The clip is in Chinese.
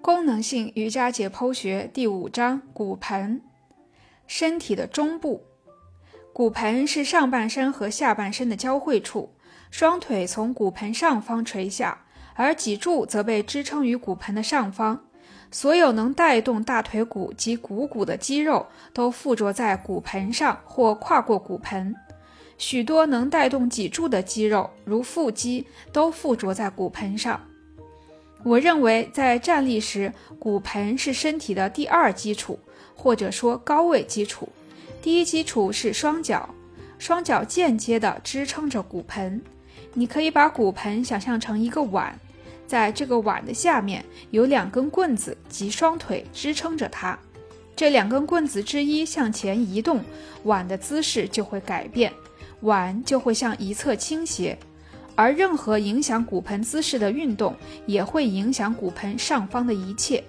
功能性瑜伽解剖学第五章：骨盆，身体的中部。骨盆是上半身和下半身的交汇处，双腿从骨盆上方垂下，而脊柱则被支撑于骨盆的上方。所有能带动大腿骨及股骨的肌肉都附着在骨盆上或跨过骨盆。许多能带动脊柱的肌肉，如腹肌，都附着在骨盆上。我认为，在站立时，骨盆是身体的第二基础，或者说高位基础。第一基础是双脚，双脚间接地支撑着骨盆。你可以把骨盆想象成一个碗，在这个碗的下面有两根棍子及双腿支撑着它。这两根棍子之一向前移动，碗的姿势就会改变，碗就会向一侧倾斜。而任何影响骨盆姿势的运动，也会影响骨盆上方的一切。